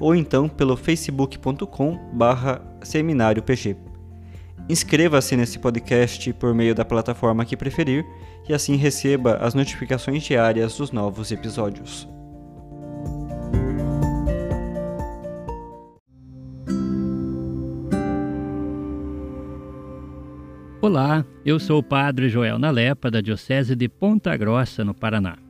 ou então pelo facebook.com barra seminário PG. Inscreva-se nesse podcast por meio da plataforma que preferir e assim receba as notificações diárias dos novos episódios. Olá, eu sou o Padre Joel Nalepa, da Diocese de Ponta Grossa, no Paraná.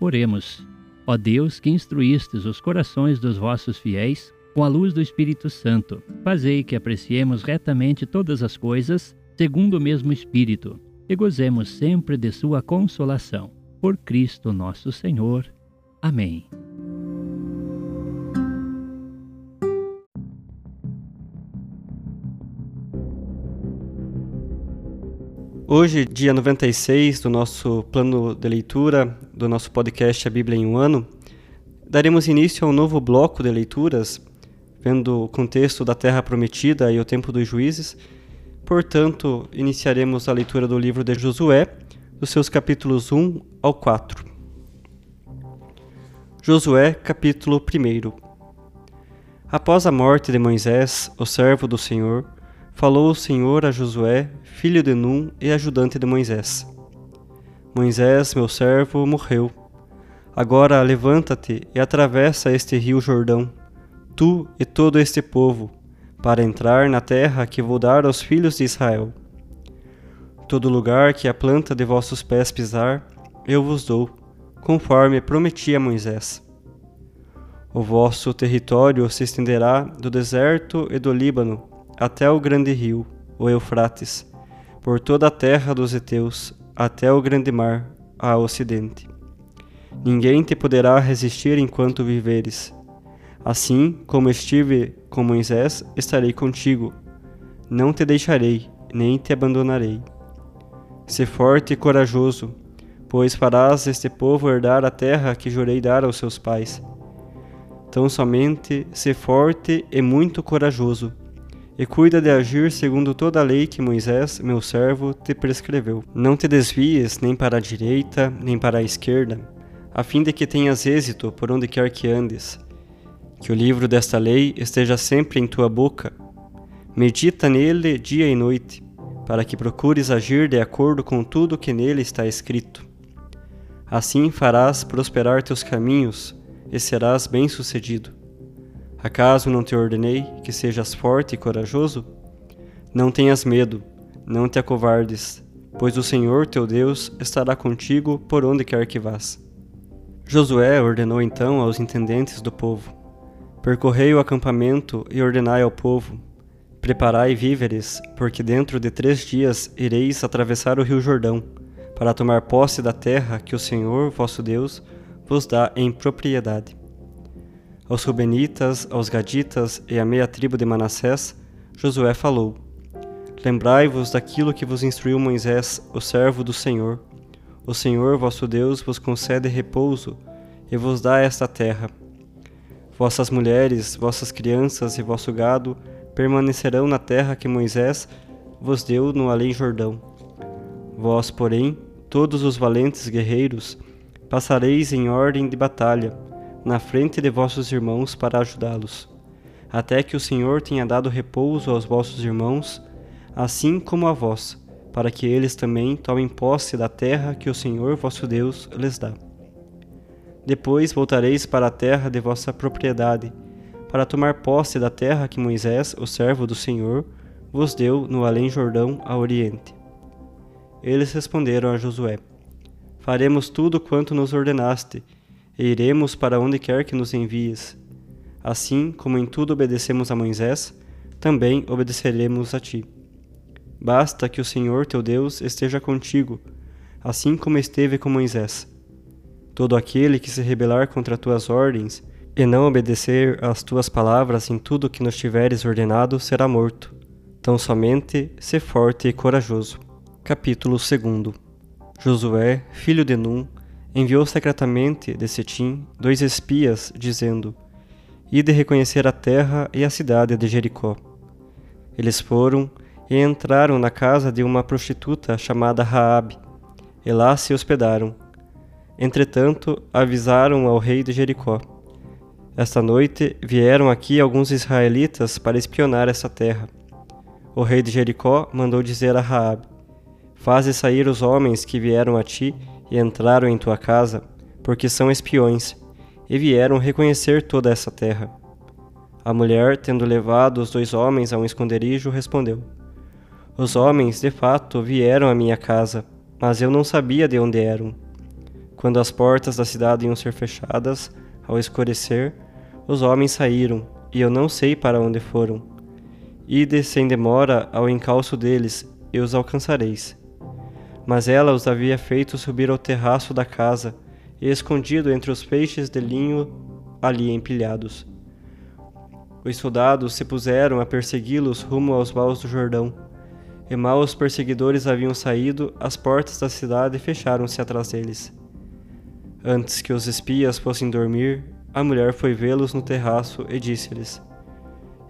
Oremos. Ó Deus, que instruístes os corações dos vossos fiéis com a luz do Espírito Santo, fazei que apreciemos retamente todas as coisas, segundo o mesmo Espírito, e gozemos sempre de sua consolação. Por Cristo nosso Senhor. Amém. Hoje, dia 96 do nosso plano de leitura do nosso podcast A Bíblia em um Ano, daremos início a um novo bloco de leituras, vendo o contexto da Terra Prometida e o tempo dos juízes. Portanto, iniciaremos a leitura do livro de Josué, dos seus capítulos 1 ao 4. Josué, capítulo 1 Após a morte de Moisés, o servo do Senhor, falou o Senhor a Josué, filho de Num e ajudante de Moisés. Moisés, meu servo, morreu. Agora levanta-te e atravessa este rio Jordão, tu e todo este povo, para entrar na terra que vou dar aos filhos de Israel. Todo lugar que a planta de vossos pés pisar, eu vos dou, conforme prometi a Moisés. O vosso território se estenderá do deserto e do Líbano até o grande rio, o Eufrates, por toda a terra dos heteus, até o grande mar, a ocidente. Ninguém te poderá resistir enquanto viveres. Assim como estive com Moisés, estarei contigo. Não te deixarei, nem te abandonarei. Se forte e corajoso, pois farás este povo herdar a terra que jurei dar aos seus pais. Tão somente se forte e muito corajoso, e cuida de agir segundo toda a lei que Moisés, meu servo, te prescreveu. Não te desvies nem para a direita, nem para a esquerda, a fim de que tenhas êxito por onde quer que andes. Que o livro desta lei esteja sempre em tua boca. Medita nele dia e noite, para que procures agir de acordo com tudo que nele está escrito. Assim farás prosperar teus caminhos e serás bem-sucedido. Acaso não te ordenei que sejas forte e corajoso? Não tenhas medo, não te acovardes, pois o Senhor teu Deus estará contigo por onde quer que vás. Josué ordenou então aos intendentes do povo: Percorrei o acampamento e ordenai ao povo: Preparai víveres, porque dentro de três dias ireis atravessar o rio Jordão, para tomar posse da terra que o Senhor vosso Deus vos dá em propriedade aos Rubenitas, aos Gaditas e à meia tribo de Manassés, Josué falou: Lembrai-vos daquilo que vos instruiu Moisés, o servo do Senhor. O Senhor vosso Deus vos concede repouso e vos dá esta terra. Vossas mulheres, vossas crianças e vosso gado permanecerão na terra que Moisés vos deu no além Jordão. Vós, porém, todos os valentes guerreiros, passareis em ordem de batalha, na frente de vossos irmãos para ajudá-los, até que o Senhor tenha dado repouso aos vossos irmãos, assim como a vós, para que eles também tomem posse da terra que o Senhor vosso Deus lhes dá. Depois voltareis para a terra de vossa propriedade, para tomar posse da terra que Moisés, o servo do Senhor, vos deu no além Jordão a oriente. Eles responderam a Josué: Faremos tudo quanto nos ordenaste, e iremos para onde quer que nos envies. Assim como em tudo obedecemos a Moisés, também obedeceremos a ti. Basta que o Senhor teu Deus esteja contigo, assim como esteve com Moisés. Todo aquele que se rebelar contra tuas ordens e não obedecer às tuas palavras em tudo que nos tiveres ordenado será morto. Tão somente se forte e corajoso. Capítulo 2 Josué, filho de Num, enviou secretamente de Setim dois espias, dizendo: Ide reconhecer a terra e a cidade de Jericó. Eles foram e entraram na casa de uma prostituta chamada Raabe, e lá se hospedaram. Entretanto, avisaram ao rei de Jericó: Esta noite vieram aqui alguns israelitas para espionar essa terra. O rei de Jericó mandou dizer a Raabe: Faze sair os homens que vieram a ti e entraram em tua casa, porque são espiões, e vieram reconhecer toda essa terra. A mulher, tendo levado os dois homens a um esconderijo, respondeu: Os homens, de fato, vieram à minha casa, mas eu não sabia de onde eram. Quando as portas da cidade iam ser fechadas, ao escurecer, os homens saíram, e eu não sei para onde foram. Ide sem demora ao encalço deles, e os alcançareis mas ela os havia feito subir ao terraço da casa e escondido entre os feixes de linho ali empilhados. Os soldados se puseram a persegui-los rumo aos vales do Jordão. E mal os perseguidores haviam saído, as portas da cidade fecharam-se atrás deles. Antes que os espias fossem dormir, a mulher foi vê-los no terraço e disse-lhes: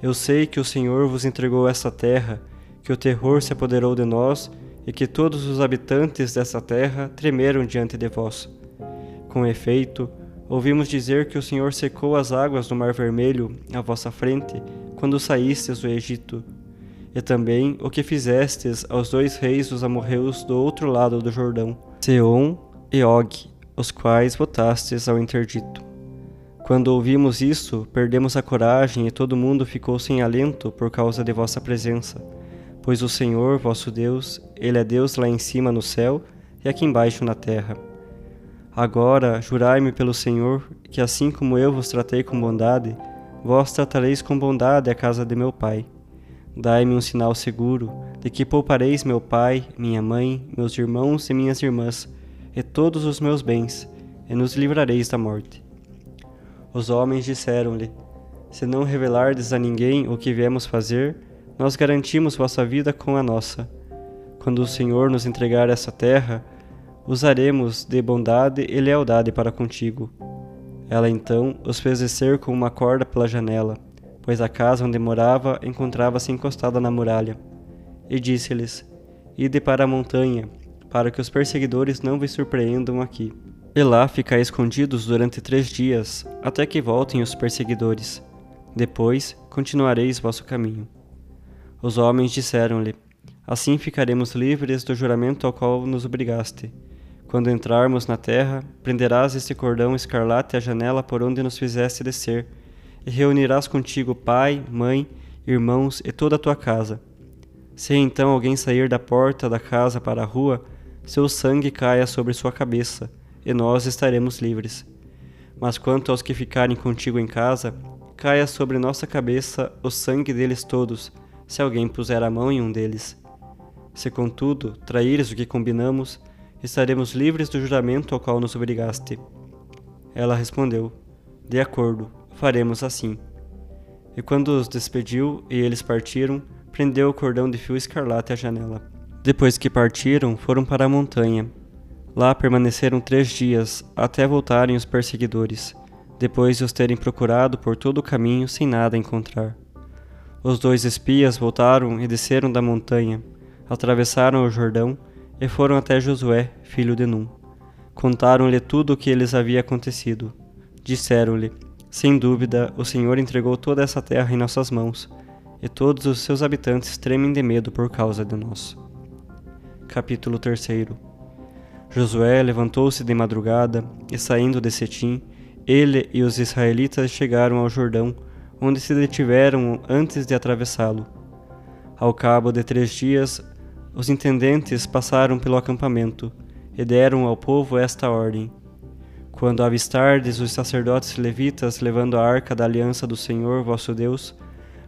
Eu sei que o Senhor vos entregou esta terra, que o terror se apoderou de nós e que todos os habitantes dessa terra tremeram diante de vós. Com efeito, ouvimos dizer que o Senhor secou as águas do Mar Vermelho à vossa frente, quando saístes do Egito, e também o que fizestes aos dois reis dos amorreus do outro lado do Jordão, Seom e Og, os quais votastes ao interdito. Quando ouvimos isso, perdemos a coragem e todo mundo ficou sem alento por causa de vossa presença Pois o Senhor, vosso Deus, Ele é Deus lá em cima no céu e aqui embaixo na terra. Agora, jurai-me pelo Senhor, que assim como eu vos tratei com bondade, vós tratareis com bondade a casa de meu pai. Dai-me um sinal seguro de que poupareis meu pai, minha mãe, meus irmãos e minhas irmãs, e todos os meus bens, e nos livrareis da morte. Os homens disseram-lhe: Se não revelardes a ninguém o que viemos fazer, nós garantimos vossa vida com a nossa. Quando o Senhor nos entregar essa terra, usaremos de bondade e lealdade para contigo. Ela então os fez descer com uma corda pela janela, pois a casa onde morava encontrava-se encostada na muralha. E disse-lhes: Ide para a montanha, para que os perseguidores não vos surpreendam aqui. E lá ficai escondidos durante três dias, até que voltem os perseguidores. Depois continuareis vosso caminho. Os homens disseram-lhe: Assim ficaremos livres do juramento ao qual nos obrigaste. Quando entrarmos na terra, prenderás este cordão escarlate à janela por onde nos fizeste descer, e reunirás contigo pai, mãe, irmãos e toda a tua casa. Se então alguém sair da porta da casa para a rua, seu sangue caia sobre sua cabeça, e nós estaremos livres. Mas quanto aos que ficarem contigo em casa, caia sobre nossa cabeça o sangue deles todos, se alguém puser a mão em um deles. Se, contudo, traíres o que combinamos, estaremos livres do juramento ao qual nos obrigaste. Ela respondeu: De acordo, faremos assim. E quando os despediu e eles partiram, prendeu o cordão de fio escarlate à janela. Depois que partiram, foram para a montanha. Lá permaneceram três dias, até voltarem os perseguidores, depois de os terem procurado por todo o caminho sem nada encontrar. Os dois espias voltaram e desceram da montanha, atravessaram o Jordão e foram até Josué, filho de Num. Contaram-lhe tudo o que lhes havia acontecido. Disseram-lhe: Sem dúvida, o Senhor entregou toda essa terra em nossas mãos, e todos os seus habitantes tremem de medo por causa de nós. Capítulo 3 Josué levantou-se de madrugada e, saindo de Setim, ele e os israelitas chegaram ao Jordão, onde se detiveram antes de atravessá-lo. Ao cabo de três dias, os intendentes passaram pelo acampamento e deram ao povo esta ordem: Quando avistardes os sacerdotes levitas levando a arca da aliança do Senhor vosso Deus,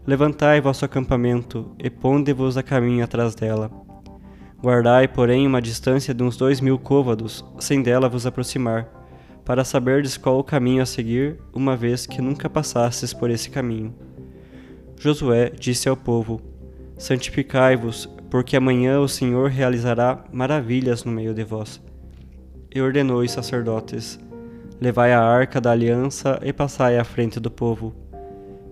levantai vosso acampamento e ponde-vos a caminho atrás dela. Guardai, porém, uma distância de uns dois mil côvados, sem dela vos aproximar, para saberdes qual o caminho a seguir, uma vez que nunca passastes por esse caminho. Josué disse ao povo: Santificai-vos, porque amanhã o Senhor realizará maravilhas no meio de vós. E ordenou os sacerdotes: Levai a arca da aliança e passai à frente do povo.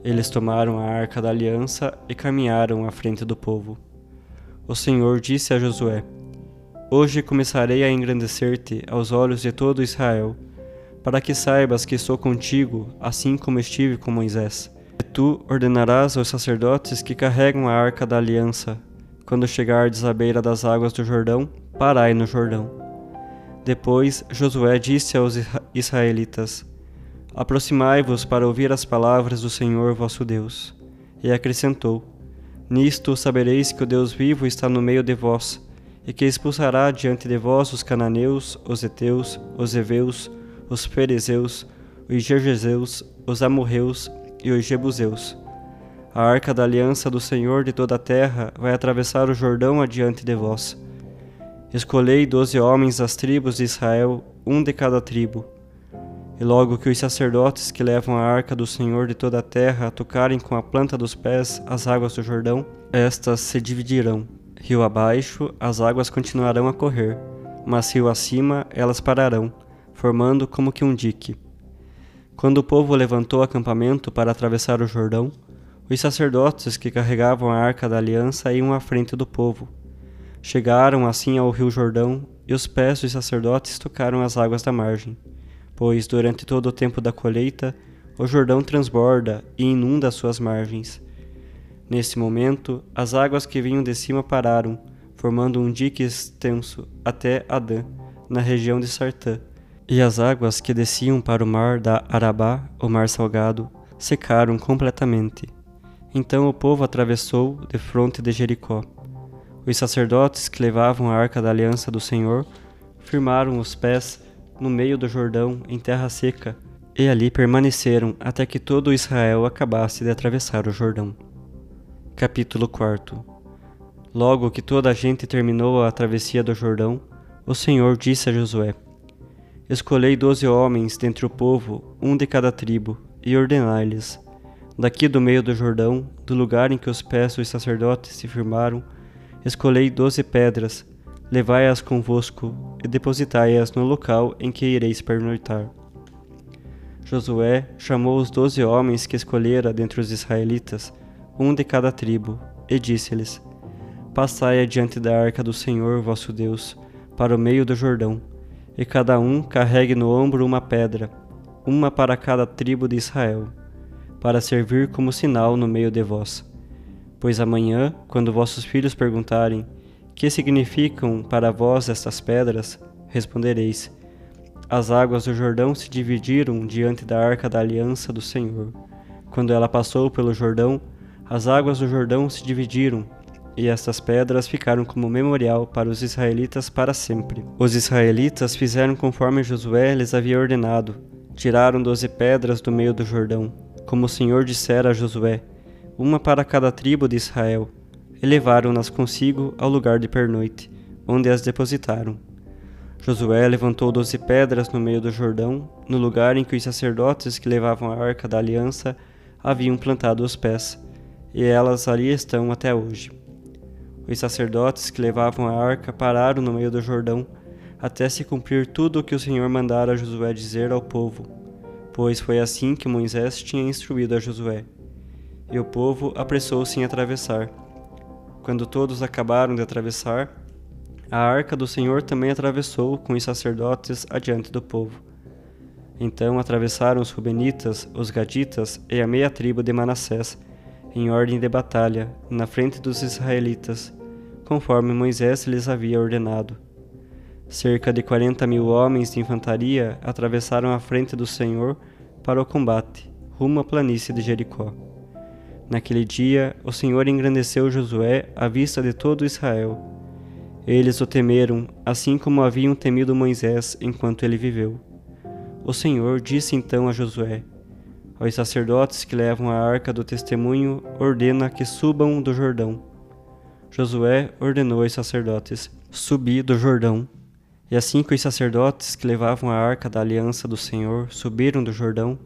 Eles tomaram a arca da aliança e caminharam à frente do povo. O Senhor disse a Josué: Hoje começarei a engrandecer-te aos olhos de todo Israel, para que saibas que sou contigo, assim como estive com Moisés. E tu ordenarás aos sacerdotes que carregam a arca da aliança quando chegardes à beira das águas do Jordão, parai no Jordão. Depois Josué disse aos israelitas: Aproximai-vos para ouvir as palavras do Senhor vosso Deus. E acrescentou: Nisto sabereis que o Deus vivo está no meio de vós, e que expulsará diante de vós os cananeus, os heteus, os heveus, os ferezeus, os gergeseus, os amorreus e os jebuseus a arca da aliança do Senhor de toda a terra vai atravessar o Jordão adiante de vós. Escolhei doze homens das tribos de Israel, um de cada tribo. E logo que os sacerdotes que levam a arca do Senhor de toda a terra tocarem com a planta dos pés as águas do Jordão, estas se dividirão. Rio abaixo, as águas continuarão a correr, mas rio acima, elas pararão, formando como que um dique. Quando o povo levantou acampamento para atravessar o Jordão, os sacerdotes que carregavam a arca da aliança iam à frente do povo. Chegaram assim ao rio Jordão, e os pés dos sacerdotes tocaram as águas da margem, pois durante todo o tempo da colheita o Jordão transborda e inunda suas margens. Nesse momento, as águas que vinham de cima pararam, formando um dique extenso até Adã, na região de Sartã, e as águas que desciam para o mar da Arabá, o mar salgado, secaram completamente. Então o povo atravessou de fronte de Jericó. Os sacerdotes que levavam a arca da aliança do Senhor firmaram os pés no meio do Jordão em terra seca, e ali permaneceram até que todo Israel acabasse de atravessar o Jordão. Capítulo 4 Logo que toda a gente terminou a travessia do Jordão, o Senhor disse a Josué: Escolhei doze homens dentre o povo, um de cada tribo, e ordenai-lhes: Daqui do meio do Jordão, do lugar em que os pés dos sacerdotes se firmaram, escolhei doze pedras, levai-as convosco e depositai-as no local em que ireis pernoitar. Josué chamou os doze homens que escolhera dentre os israelitas, um de cada tribo, e disse-lhes: Passai adiante da arca do Senhor vosso Deus, para o meio do Jordão, e cada um carregue no ombro uma pedra, uma para cada tribo de Israel para servir como sinal no meio de vós. Pois amanhã, quando vossos filhos perguntarem: Que significam para vós estas pedras? respondereis: As águas do Jordão se dividiram diante da arca da aliança do Senhor. Quando ela passou pelo Jordão, as águas do Jordão se dividiram, e estas pedras ficaram como memorial para os israelitas para sempre. Os israelitas fizeram conforme Josué lhes havia ordenado: tiraram doze pedras do meio do Jordão como o Senhor dissera a Josué, uma para cada tribo de Israel, e levaram-nas consigo ao lugar de pernoite, onde as depositaram. Josué levantou doze pedras no meio do Jordão, no lugar em que os sacerdotes que levavam a arca da aliança haviam plantado os pés, e elas ali estão até hoje. Os sacerdotes que levavam a arca pararam no meio do Jordão, até se cumprir tudo o que o Senhor mandara a Josué dizer ao povo pois foi assim que Moisés tinha instruído a Josué. E o povo apressou-se em atravessar. Quando todos acabaram de atravessar, a arca do Senhor também atravessou com os sacerdotes adiante do povo. Então atravessaram os Rubenitas, os Gaditas e a meia tribo de Manassés, em ordem de batalha, na frente dos israelitas, conforme Moisés lhes havia ordenado. Cerca de quarenta mil homens de infantaria atravessaram a frente do Senhor para o combate, rumo à planície de Jericó. Naquele dia, o Senhor engrandeceu Josué à vista de todo Israel. Eles o temeram, assim como haviam temido Moisés enquanto ele viveu. O Senhor disse então a Josué: Aos sacerdotes que levam a arca do testemunho, ordena que subam do Jordão. Josué ordenou aos sacerdotes: Subi do Jordão. E assim que os sacerdotes que levavam a arca da aliança do Senhor subiram do Jordão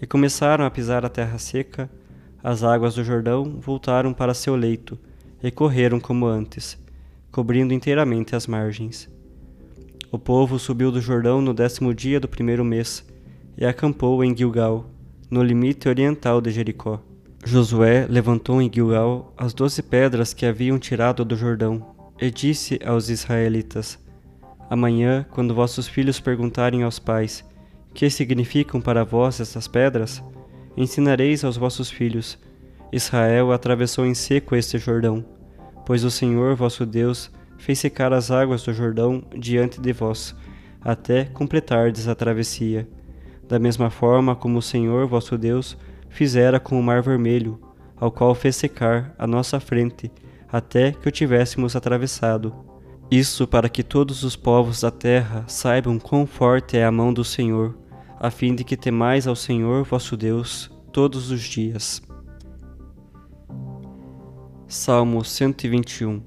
e começaram a pisar a terra seca, as águas do Jordão voltaram para seu leito e correram como antes, cobrindo inteiramente as margens. O povo subiu do Jordão no décimo dia do primeiro mês e acampou em Gilgal, no limite oriental de Jericó. Josué levantou em Gilgal as doze pedras que haviam tirado do Jordão e disse aos israelitas: Amanhã, quando vossos filhos perguntarem aos pais: Que significam para vós estas pedras? ensinareis aos vossos filhos: Israel atravessou em seco este Jordão, pois o Senhor vosso Deus fez secar as águas do Jordão diante de vós, até completardes a travessia. Da mesma forma como o Senhor vosso Deus fizera com o Mar Vermelho, ao qual fez secar a nossa frente, até que o tivéssemos atravessado. Isso para que todos os povos da terra saibam quão forte é a mão do Senhor, a fim de que temais ao Senhor vosso Deus todos os dias. Salmo 121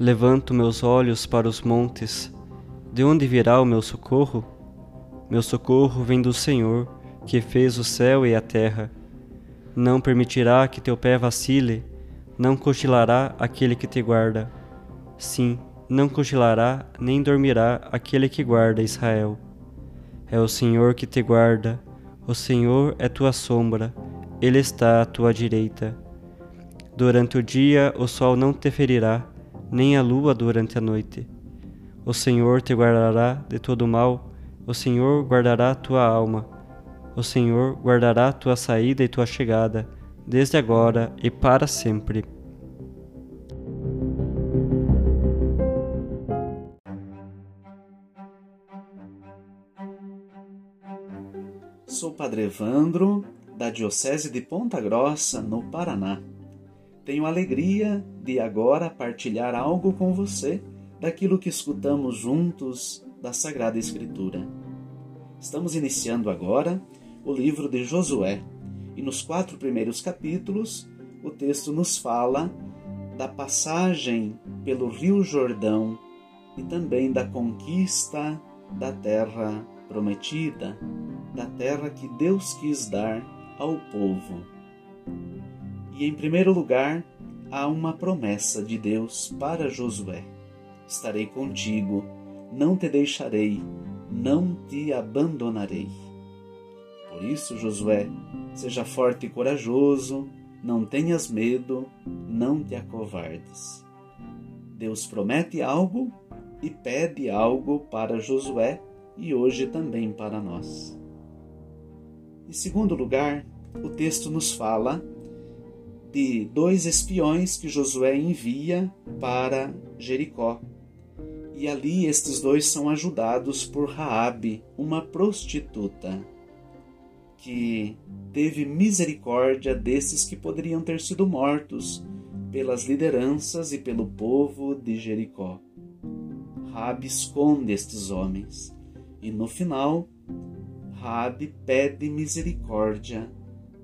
Levanto meus olhos para os montes. De onde virá o meu socorro? Meu socorro vem do Senhor, que fez o céu e a terra. Não permitirá que teu pé vacile, não cochilará aquele que te guarda. Sim, não cochilará nem dormirá aquele que guarda Israel. É o Senhor que te guarda, o Senhor é tua sombra, ele está à tua direita. Durante o dia o sol não te ferirá, nem a lua durante a noite. O Senhor te guardará de todo mal, o Senhor guardará tua alma. O Senhor guardará tua saída e tua chegada, desde agora e para sempre. Sou Padre Evandro, da Diocese de Ponta Grossa, no Paraná. Tenho alegria de agora partilhar algo com você daquilo que escutamos juntos da Sagrada Escritura. Estamos iniciando agora o livro de Josué e nos quatro primeiros capítulos o texto nos fala da passagem pelo Rio Jordão e também da conquista da terra prometida, da terra que Deus quis dar ao povo. E em primeiro lugar, há uma promessa de Deus para Josué: Estarei contigo, não te deixarei, não te abandonarei. Por isso, Josué, seja forte e corajoso, não tenhas medo, não te acovardes. Deus promete algo e pede algo para Josué e hoje também para nós. Em segundo lugar, o texto nos fala de dois espiões que Josué envia para Jericó. E ali estes dois são ajudados por Raabe, uma prostituta, que teve misericórdia desses que poderiam ter sido mortos pelas lideranças e pelo povo de Jericó. Raabe esconde estes homens e no final Raabe pede misericórdia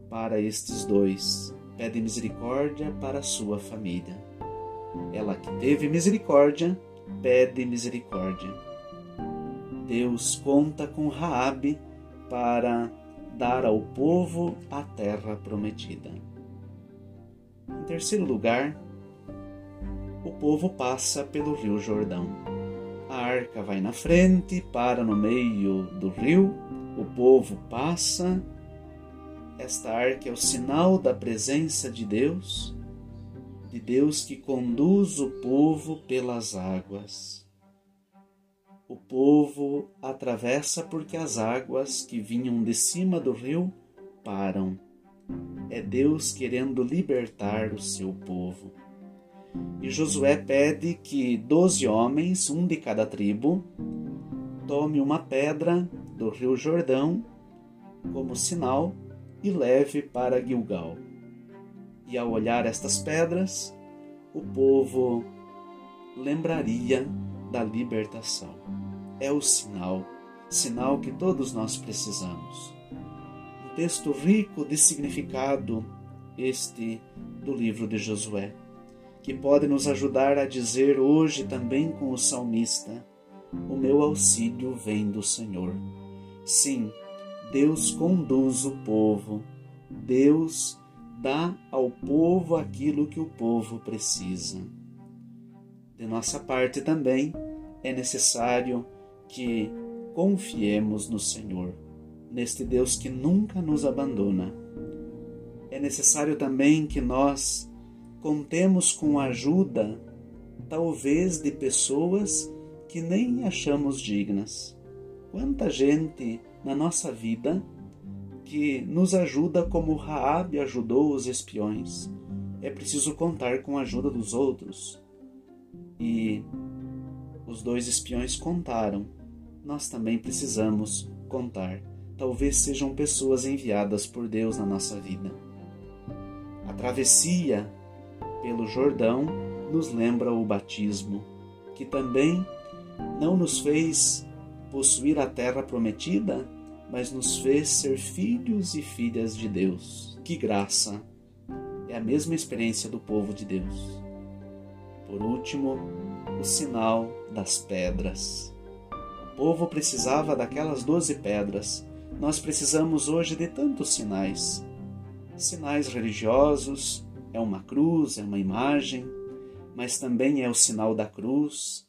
para estes dois pede misericórdia para sua família. Ela que teve misericórdia, pede misericórdia. Deus conta com Raabe para dar ao povo a terra prometida. Em terceiro lugar, o povo passa pelo Rio Jordão. A arca vai na frente, para no meio do rio, o povo passa esta arca é o sinal da presença de Deus de Deus que conduz o povo pelas águas. O povo atravessa porque as águas que vinham de cima do rio param. É Deus querendo libertar o seu povo. E Josué pede que doze homens, um de cada tribo, tome uma pedra do rio Jordão como sinal e leve para Gilgal. E ao olhar estas pedras, o povo lembraria da libertação. É o sinal, sinal que todos nós precisamos. Um texto rico de significado, este do livro de Josué, que pode nos ajudar a dizer hoje também com o salmista: O meu auxílio vem do Senhor. Sim, Deus conduz o povo, Deus dá ao povo aquilo que o povo precisa. De nossa parte também é necessário que confiemos no Senhor, neste Deus que nunca nos abandona. É necessário também que nós contemos com a ajuda, talvez, de pessoas que nem achamos dignas. Quanta gente na nossa vida que nos ajuda como Raab ajudou os espiões. É preciso contar com a ajuda dos outros. Os dois espiões contaram. Nós também precisamos contar. Talvez sejam pessoas enviadas por Deus na nossa vida. A travessia pelo Jordão nos lembra o batismo, que também não nos fez possuir a terra prometida, mas nos fez ser filhos e filhas de Deus. Que graça! É a mesma experiência do povo de Deus. Por último, o sinal das pedras. O povo precisava daquelas doze pedras. Nós precisamos hoje de tantos sinais. Sinais religiosos, é uma cruz, é uma imagem, mas também é o sinal da cruz,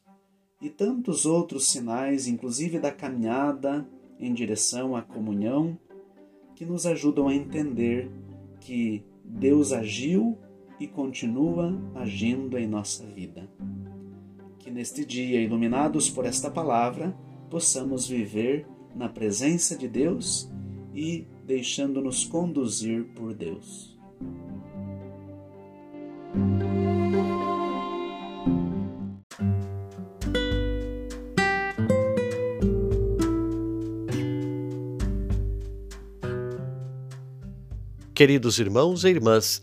e tantos outros sinais, inclusive da caminhada em direção à comunhão, que nos ajudam a entender que Deus agiu e continua agindo em nossa vida. Que neste dia, iluminados por esta palavra, possamos viver na presença de Deus e deixando-nos conduzir por Deus. Queridos irmãos e irmãs,